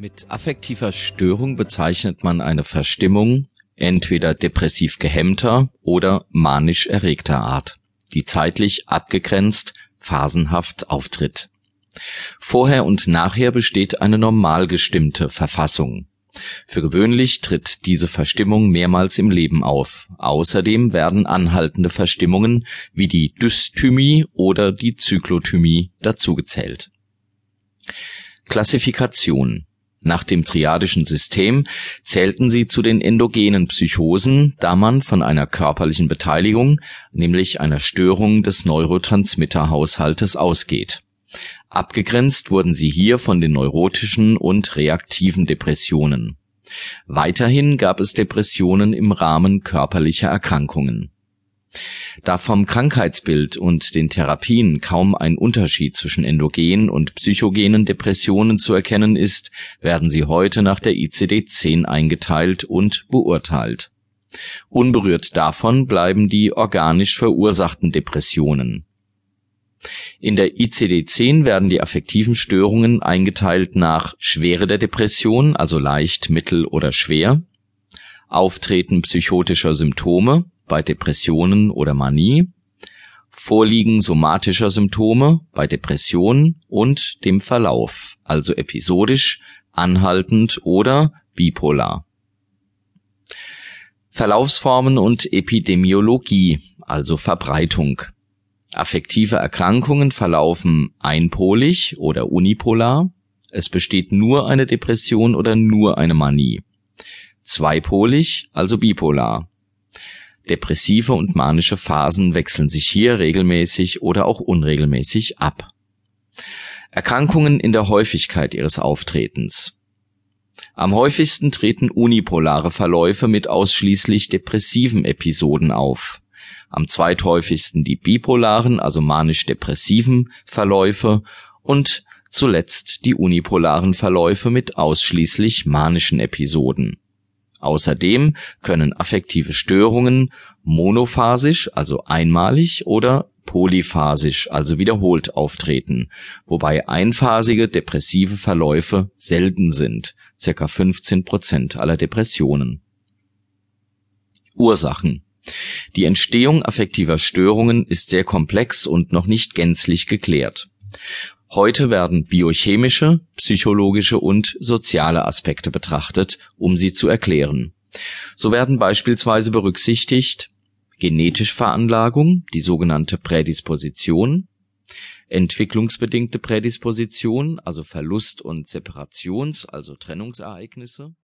Mit affektiver Störung bezeichnet man eine Verstimmung entweder depressiv gehemmter oder manisch erregter Art, die zeitlich abgegrenzt phasenhaft auftritt. Vorher und nachher besteht eine normal gestimmte Verfassung. Für gewöhnlich tritt diese Verstimmung mehrmals im Leben auf. Außerdem werden anhaltende Verstimmungen wie die Dysthymie oder die Zyklothymie dazugezählt. Klassifikation nach dem triadischen System zählten sie zu den endogenen Psychosen, da man von einer körperlichen Beteiligung, nämlich einer Störung des Neurotransmitterhaushaltes ausgeht. Abgegrenzt wurden sie hier von den neurotischen und reaktiven Depressionen. Weiterhin gab es Depressionen im Rahmen körperlicher Erkrankungen da vom Krankheitsbild und den Therapien kaum ein Unterschied zwischen endogenen und psychogenen Depressionen zu erkennen ist, werden sie heute nach der ICD-10 eingeteilt und beurteilt. Unberührt davon bleiben die organisch verursachten Depressionen. In der ICD-10 werden die affektiven Störungen eingeteilt nach Schwere der Depression, also leicht, mittel oder schwer, Auftreten psychotischer Symptome bei Depressionen oder Manie, Vorliegen somatischer Symptome bei Depressionen und dem Verlauf, also episodisch, anhaltend oder bipolar. Verlaufsformen und Epidemiologie, also Verbreitung. Affektive Erkrankungen verlaufen einpolig oder unipolar. Es besteht nur eine Depression oder nur eine Manie. Zweipolig, also bipolar. Depressive und manische Phasen wechseln sich hier regelmäßig oder auch unregelmäßig ab. Erkrankungen in der Häufigkeit ihres Auftretens. Am häufigsten treten unipolare Verläufe mit ausschließlich depressiven Episoden auf. Am zweithäufigsten die bipolaren, also manisch-depressiven Verläufe und zuletzt die unipolaren Verläufe mit ausschließlich manischen Episoden Außerdem können affektive Störungen monophasisch, also einmalig, oder polyphasisch, also wiederholt auftreten, wobei einphasige depressive Verläufe selten sind (ca. 15 Prozent aller Depressionen). Ursachen Die Entstehung affektiver Störungen ist sehr komplex und noch nicht gänzlich geklärt Heute werden biochemische, psychologische und soziale Aspekte betrachtet, um sie zu erklären. So werden beispielsweise berücksichtigt genetische Veranlagung, die sogenannte Prädisposition, entwicklungsbedingte Prädisposition, also Verlust und Separations also Trennungsereignisse